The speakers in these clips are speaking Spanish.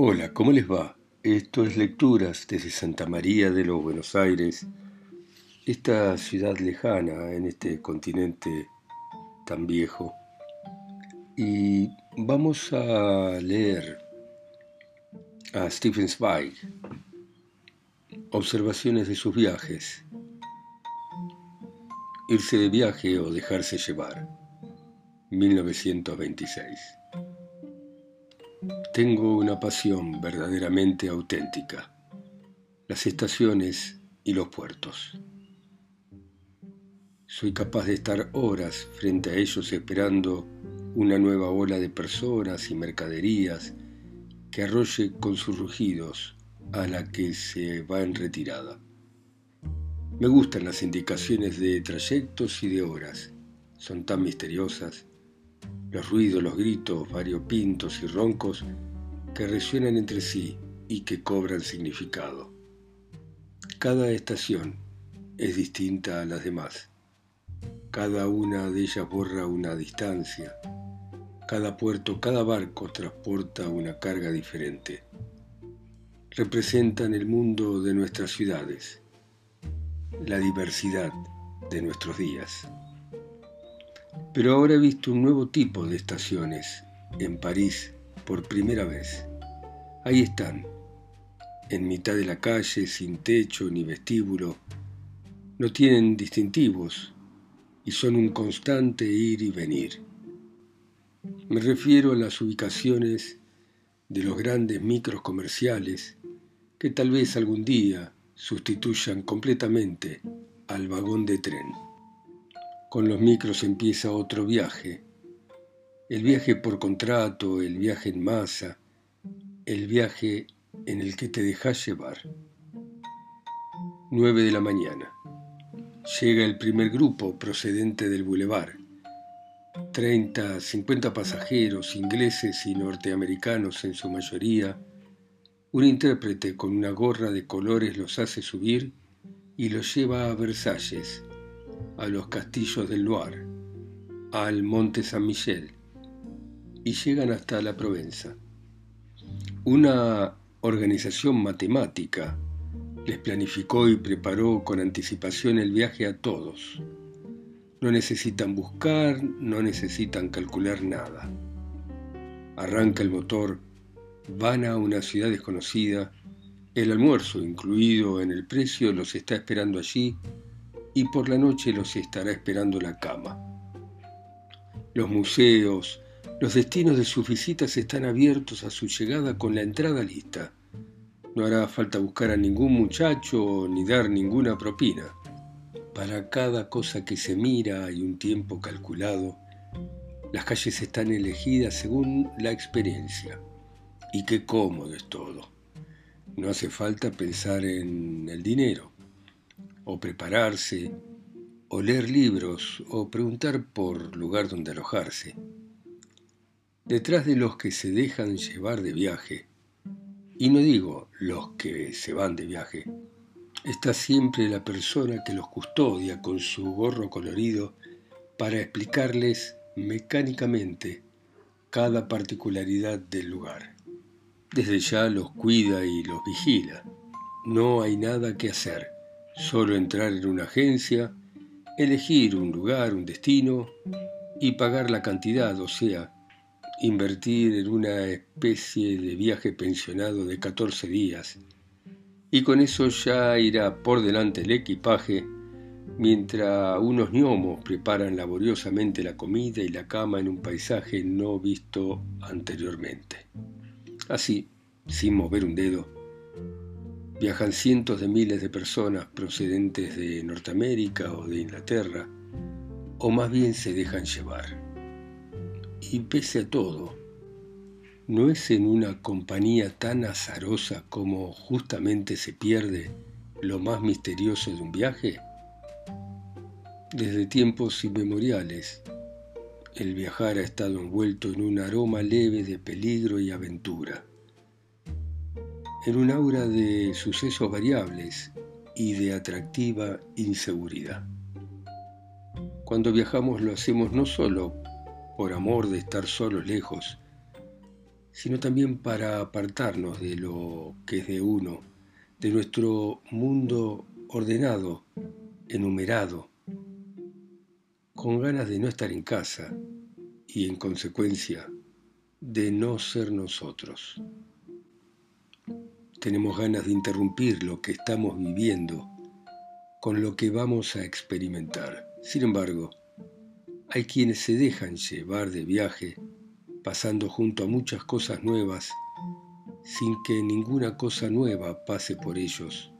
Hola, ¿cómo les va? Esto es Lecturas desde Santa María de los Buenos Aires, esta ciudad lejana en este continente tan viejo. Y vamos a leer a Stephen Zweig, Observaciones de sus viajes, Irse de viaje o dejarse llevar, 1926. Tengo una pasión verdaderamente auténtica, las estaciones y los puertos. Soy capaz de estar horas frente a ellos esperando una nueva ola de personas y mercaderías que arrolle con sus rugidos a la que se va en retirada. Me gustan las indicaciones de trayectos y de horas, son tan misteriosas. Los ruidos, los gritos variopintos y roncos que resuenan entre sí y que cobran significado. Cada estación es distinta a las demás. Cada una de ellas borra una distancia. Cada puerto, cada barco transporta una carga diferente. Representan el mundo de nuestras ciudades, la diversidad de nuestros días. Pero ahora he visto un nuevo tipo de estaciones en París por primera vez. Ahí están, en mitad de la calle, sin techo ni vestíbulo. No tienen distintivos y son un constante ir y venir. Me refiero a las ubicaciones de los grandes micros comerciales que tal vez algún día sustituyan completamente al vagón de tren. Con los micros empieza otro viaje, el viaje por contrato, el viaje en masa, el viaje en el que te dejas llevar. 9 de la mañana. Llega el primer grupo procedente del bulevar. 30, 50 pasajeros, ingleses y norteamericanos en su mayoría. Un intérprete con una gorra de colores los hace subir y los lleva a Versalles, a los castillos del Loire, al Monte San Michel, y llegan hasta la Provenza. Una organización matemática les planificó y preparó con anticipación el viaje a todos. No necesitan buscar, no necesitan calcular nada. Arranca el motor, van a una ciudad desconocida, el almuerzo incluido en el precio los está esperando allí y por la noche los estará esperando la cama. Los museos, los destinos de sus visitas están abiertos a su llegada con la entrada lista. No hará falta buscar a ningún muchacho ni dar ninguna propina. Para cada cosa que se mira hay un tiempo calculado. Las calles están elegidas según la experiencia. Y qué cómodo es todo. No hace falta pensar en el dinero, o prepararse, o leer libros, o preguntar por lugar donde alojarse. Detrás de los que se dejan llevar de viaje, y no digo los que se van de viaje, está siempre la persona que los custodia con su gorro colorido para explicarles mecánicamente cada particularidad del lugar. Desde ya los cuida y los vigila. No hay nada que hacer, solo entrar en una agencia, elegir un lugar, un destino y pagar la cantidad, o sea, invertir en una especie de viaje pensionado de 14 días, y con eso ya irá por delante el equipaje mientras unos gnomos preparan laboriosamente la comida y la cama en un paisaje no visto anteriormente. Así, sin mover un dedo, viajan cientos de miles de personas procedentes de Norteamérica o de Inglaterra, o más bien se dejan llevar. Y pese a todo, ¿no es en una compañía tan azarosa como justamente se pierde lo más misterioso de un viaje? Desde tiempos inmemoriales, el viajar ha estado envuelto en un aroma leve de peligro y aventura, en un aura de sucesos variables y de atractiva inseguridad. Cuando viajamos lo hacemos no solo por amor de estar solos lejos, sino también para apartarnos de lo que es de uno, de nuestro mundo ordenado, enumerado, con ganas de no estar en casa y en consecuencia de no ser nosotros. Tenemos ganas de interrumpir lo que estamos viviendo con lo que vamos a experimentar. Sin embargo, hay quienes se dejan llevar de viaje, pasando junto a muchas cosas nuevas, sin que ninguna cosa nueva pase por ellos.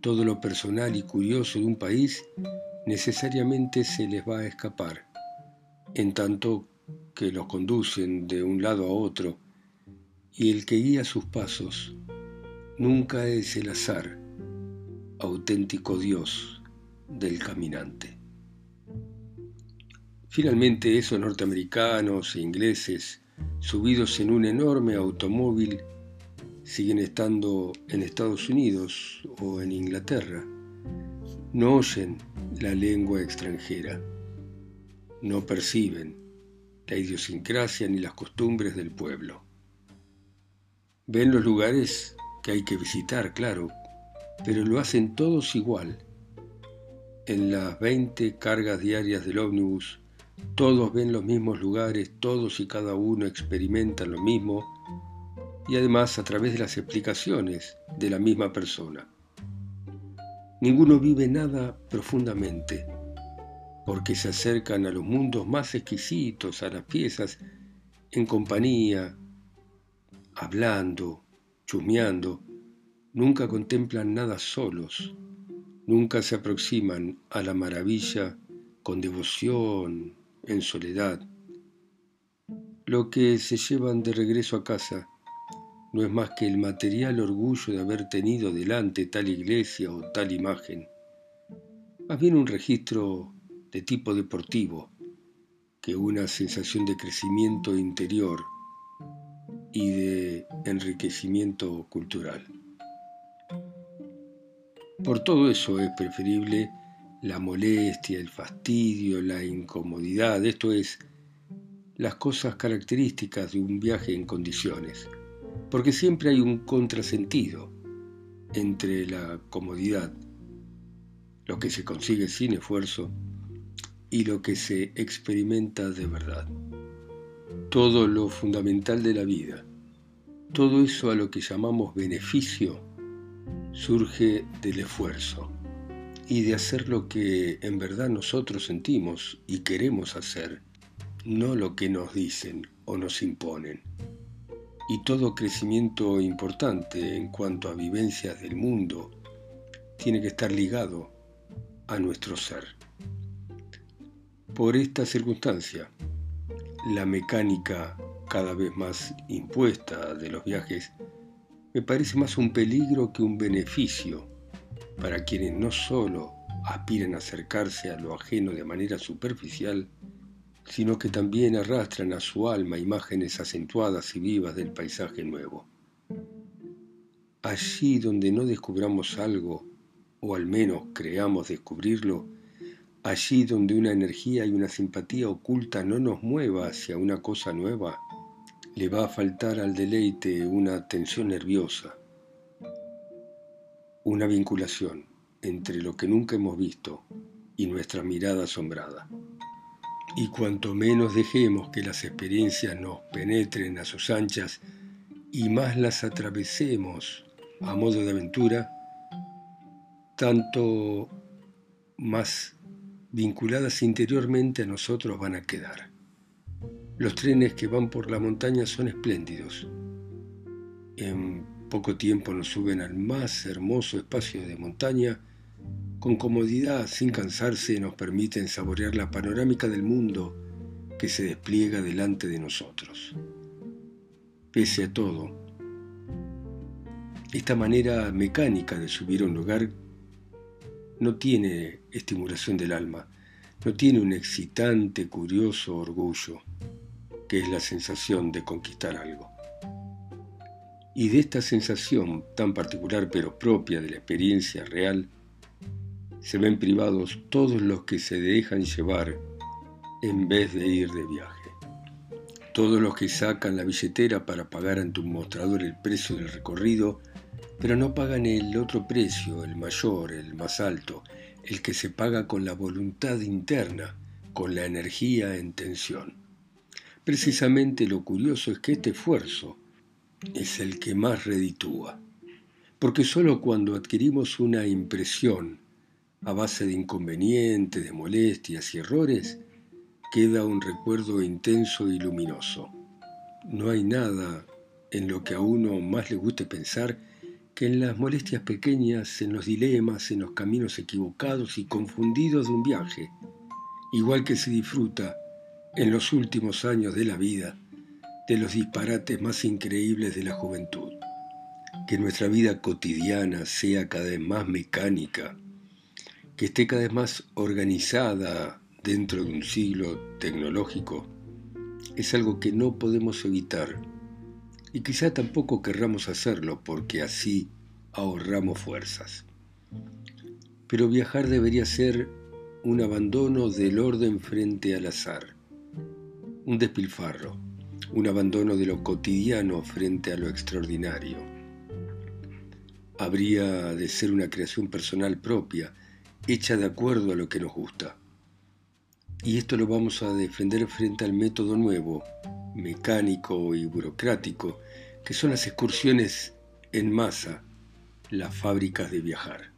Todo lo personal y curioso de un país necesariamente se les va a escapar, en tanto que los conducen de un lado a otro, y el que guía sus pasos nunca es el azar, auténtico Dios del caminante. Finalmente esos norteamericanos e ingleses, subidos en un enorme automóvil, siguen estando en Estados Unidos o en Inglaterra. No oyen la lengua extranjera, no perciben la idiosincrasia ni las costumbres del pueblo. Ven los lugares que hay que visitar, claro, pero lo hacen todos igual. En las 20 cargas diarias del ómnibus, todos ven los mismos lugares, todos y cada uno experimentan lo mismo y además a través de las explicaciones de la misma persona. Ninguno vive nada profundamente, porque se acercan a los mundos más exquisitos, a las piezas, en compañía, hablando, chusmeando, nunca contemplan nada solos, nunca se aproximan a la maravilla con devoción, en soledad. Lo que se llevan de regreso a casa no es más que el material orgullo de haber tenido delante tal iglesia o tal imagen, más bien un registro de tipo deportivo que una sensación de crecimiento interior y de enriquecimiento cultural. Por todo eso es preferible la molestia, el fastidio, la incomodidad, esto es, las cosas características de un viaje en condiciones, porque siempre hay un contrasentido entre la comodidad, lo que se consigue sin esfuerzo, y lo que se experimenta de verdad. Todo lo fundamental de la vida, todo eso a lo que llamamos beneficio, surge del esfuerzo y de hacer lo que en verdad nosotros sentimos y queremos hacer, no lo que nos dicen o nos imponen. Y todo crecimiento importante en cuanto a vivencias del mundo tiene que estar ligado a nuestro ser. Por esta circunstancia, la mecánica cada vez más impuesta de los viajes me parece más un peligro que un beneficio para quienes no solo aspiran a acercarse a lo ajeno de manera superficial, sino que también arrastran a su alma imágenes acentuadas y vivas del paisaje nuevo. Allí donde no descubramos algo, o al menos creamos descubrirlo, allí donde una energía y una simpatía oculta no nos mueva hacia una cosa nueva, le va a faltar al deleite una tensión nerviosa, una vinculación entre lo que nunca hemos visto y nuestra mirada asombrada. Y cuanto menos dejemos que las experiencias nos penetren a sus anchas y más las atravesemos a modo de aventura, tanto más vinculadas interiormente a nosotros van a quedar. Los trenes que van por la montaña son espléndidos. Poco tiempo nos suben al más hermoso espacio de montaña. Con comodidad, sin cansarse, nos permiten saborear la panorámica del mundo que se despliega delante de nosotros. Pese a todo, esta manera mecánica de subir a un lugar no tiene estimulación del alma, no tiene un excitante, curioso orgullo que es la sensación de conquistar algo. Y de esta sensación tan particular pero propia de la experiencia real, se ven privados todos los que se dejan llevar en vez de ir de viaje. Todos los que sacan la billetera para pagar ante un mostrador el precio del recorrido, pero no pagan el otro precio, el mayor, el más alto, el que se paga con la voluntad interna, con la energía en tensión. Precisamente lo curioso es que este esfuerzo es el que más reditúa, porque sólo cuando adquirimos una impresión a base de inconvenientes, de molestias y errores, queda un recuerdo intenso y luminoso. No hay nada en lo que a uno más le guste pensar que en las molestias pequeñas, en los dilemas, en los caminos equivocados y confundidos de un viaje, igual que se disfruta en los últimos años de la vida de los disparates más increíbles de la juventud. Que nuestra vida cotidiana sea cada vez más mecánica, que esté cada vez más organizada dentro de un siglo tecnológico es algo que no podemos evitar y quizá tampoco querramos hacerlo porque así ahorramos fuerzas. Pero viajar debería ser un abandono del orden frente al azar, un despilfarro, un abandono de lo cotidiano frente a lo extraordinario. Habría de ser una creación personal propia, hecha de acuerdo a lo que nos gusta y esto lo vamos a defender frente al método nuevo, mecánico y burocrático, que son las excursiones en masa, las fábricas de viajar.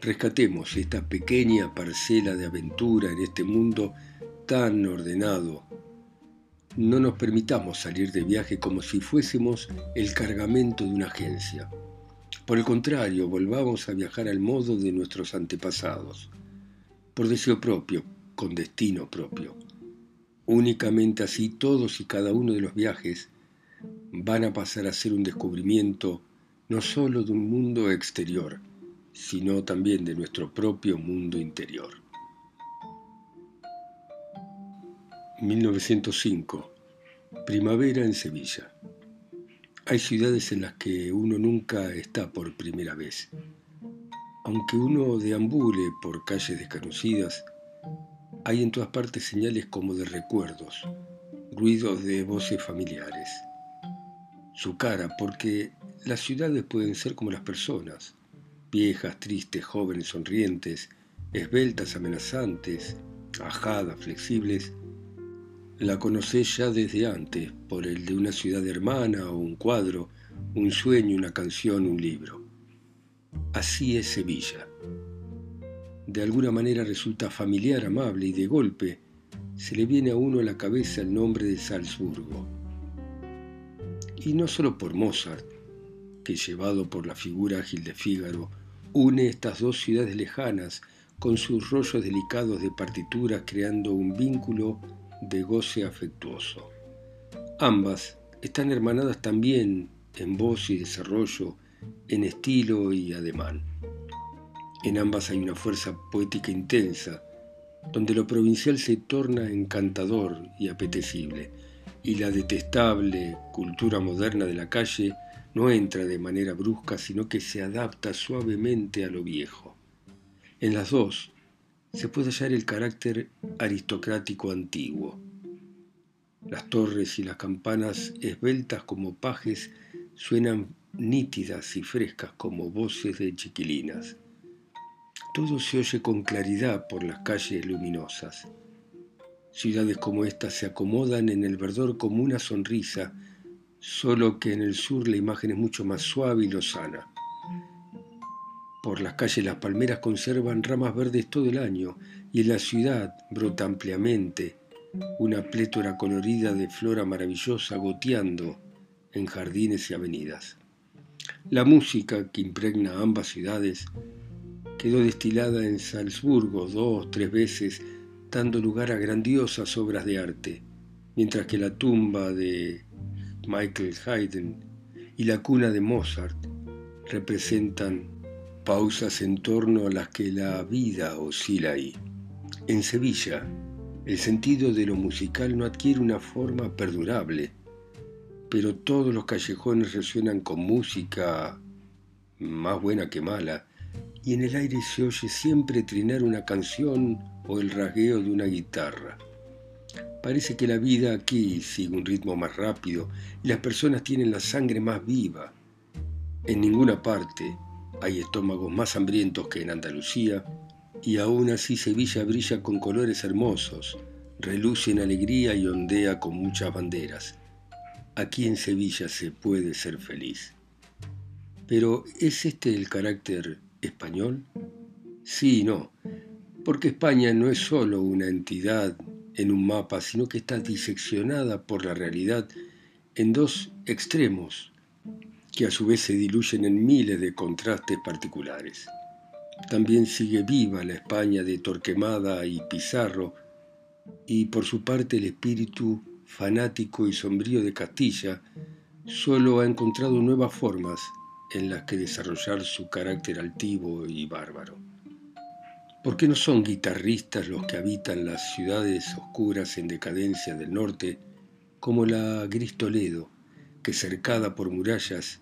Rescatemos esta pequeña parcela de aventura en este mundo tan ordenado. No nos permitamos salir de viaje como si fuésemos el cargamento de una agencia. Por el contrario, volvamos a viajar al modo de nuestros antepasados, por deseo propio, con destino propio. Únicamente así todos y cada uno de los viajes van a pasar a ser un descubrimiento no sólo de un mundo exterior, sino también de nuestro propio mundo interior. 1905. Primavera en Sevilla. Hay ciudades en las que uno nunca está por primera vez. Aunque uno deambule por calles desconocidas, hay en todas partes señales como de recuerdos, ruidos de voces familiares. Su cara, porque las ciudades pueden ser como las personas, viejas, tristes, jóvenes, sonrientes, esbeltas, amenazantes, ajadas, flexibles. La conocés ya desde antes, por el de una ciudad hermana o un cuadro, un sueño, una canción, un libro. Así es Sevilla de alguna manera resulta familiar, amable y de golpe se le viene a uno a la cabeza el nombre de Salzburgo. Y no solo por Mozart, que llevado por la figura ágil de Fígaro, une estas dos ciudades lejanas con sus rollos delicados de partituras creando un vínculo de goce afectuoso. Ambas están hermanadas también en voz y desarrollo, en estilo y ademán. En ambas hay una fuerza poética intensa, donde lo provincial se torna encantador y apetecible, y la detestable cultura moderna de la calle no entra de manera brusca, sino que se adapta suavemente a lo viejo. En las dos se puede hallar el carácter aristocrático antiguo. Las torres y las campanas esbeltas como pajes suenan nítidas y frescas como voces de chiquilinas. Todo se oye con claridad por las calles luminosas. Ciudades como estas se acomodan en el verdor como una sonrisa, solo que en el sur la imagen es mucho más suave y lozana. Por las calles las palmeras conservan ramas verdes todo el año y en la ciudad brota ampliamente una plétora colorida de flora maravillosa goteando en jardines y avenidas. La música que impregna ambas ciudades quedó destilada en Salzburgo dos, tres veces, dando lugar a grandiosas obras de arte, mientras que la tumba de Michael Haydn y la cuna de Mozart representan pausas en torno a las que la vida oscila ahí. En Sevilla, el sentido de lo musical no adquiere una forma perdurable, pero todos los callejones resuenan con música más buena que mala, y en el aire se oye siempre trinar una canción o el rasgueo de una guitarra. Parece que la vida aquí sigue un ritmo más rápido y las personas tienen la sangre más viva. En ninguna parte hay estómagos más hambrientos que en Andalucía y aún así Sevilla brilla con colores hermosos, reluce en alegría y ondea con muchas banderas. Aquí en Sevilla se puede ser feliz. Pero ¿es este el carácter español? Sí y no, porque España no es solo una entidad en un mapa, sino que está diseccionada por la realidad en dos extremos que a su vez se diluyen en miles de contrastes particulares. También sigue viva la España de Torquemada y Pizarro, y por su parte el espíritu fanático y sombrío de Castilla solo ha encontrado nuevas formas en las que desarrollar su carácter altivo y bárbaro. ¿Por qué no son guitarristas los que habitan las ciudades oscuras en decadencia del norte, como la Gris Toledo, que cercada por murallas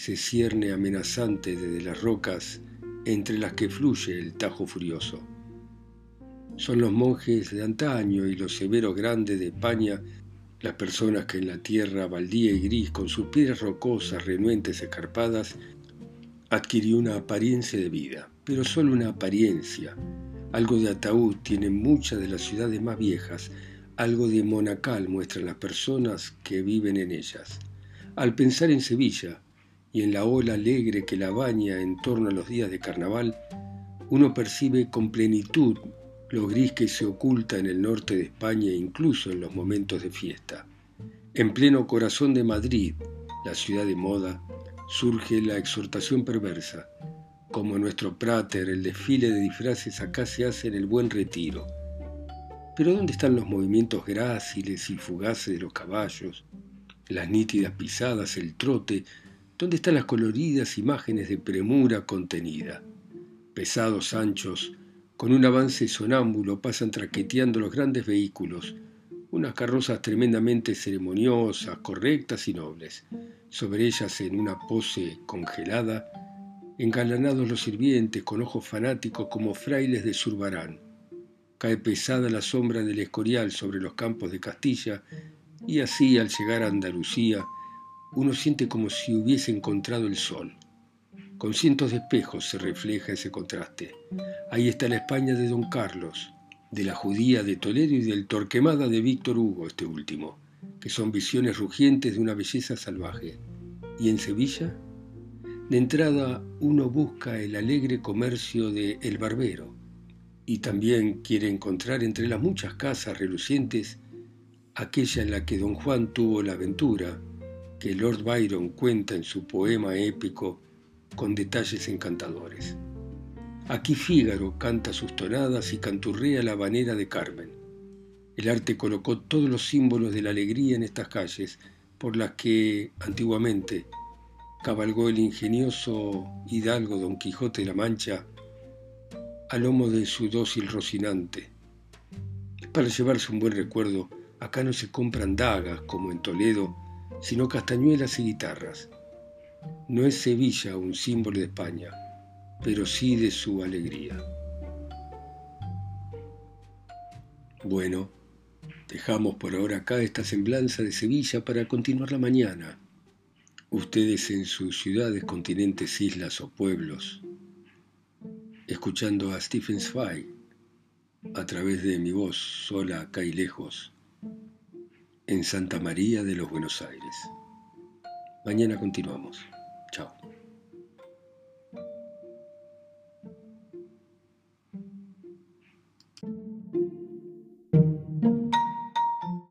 se cierne amenazante desde las rocas entre las que fluye el Tajo furioso? Son los monjes de antaño y los severos grandes de España las personas que en la tierra baldía y gris, con sus piedras rocosas, renuentes, escarpadas, adquirió una apariencia de vida pero solo una apariencia. Algo de ataúd tienen muchas de las ciudades más viejas, algo de monacal muestran las personas que viven en ellas. Al pensar en Sevilla y en la ola alegre que la baña en torno a los días de carnaval, uno percibe con plenitud lo gris que se oculta en el norte de España incluso en los momentos de fiesta. En pleno corazón de Madrid, la ciudad de moda, surge la exhortación perversa, como nuestro Prater, el desfile de disfraces acá se hace en el buen retiro. Pero ¿dónde están los movimientos gráciles y fugaces de los caballos, las nítidas pisadas, el trote? ¿Dónde están las coloridas imágenes de premura contenida? Pesados anchos, con un avance sonámbulo, pasan traqueteando los grandes vehículos, unas carrozas tremendamente ceremoniosas, correctas y nobles. Sobre ellas, en una pose congelada, engalanados los sirvientes con ojos fanáticos como frailes de Zurbarán. Cae pesada la sombra del escorial sobre los campos de Castilla y así al llegar a Andalucía uno siente como si hubiese encontrado el sol. Con cientos de espejos se refleja ese contraste. Ahí está la España de Don Carlos, de la judía de Toledo y del Torquemada de Víctor Hugo, este último, que son visiones rugientes de una belleza salvaje. ¿Y en Sevilla? De entrada uno busca el alegre comercio de El Barbero y también quiere encontrar entre las muchas casas relucientes aquella en la que don Juan tuvo la aventura que Lord Byron cuenta en su poema épico con detalles encantadores. Aquí Fígaro canta sus tonadas y canturrea la banera de Carmen. El arte colocó todos los símbolos de la alegría en estas calles por las que antiguamente cabalgó el ingenioso hidalgo Don Quijote de la Mancha al lomo de su dócil Rocinante. Para llevarse un buen recuerdo, acá no se compran dagas como en Toledo, sino castañuelas y guitarras. No es Sevilla un símbolo de España, pero sí de su alegría. Bueno, dejamos por ahora acá esta semblanza de Sevilla para continuar la mañana ustedes en sus ciudades, continentes, islas o pueblos, escuchando a Stephen Zweig a través de mi voz sola acá y lejos, en Santa María de los Buenos Aires. Mañana continuamos.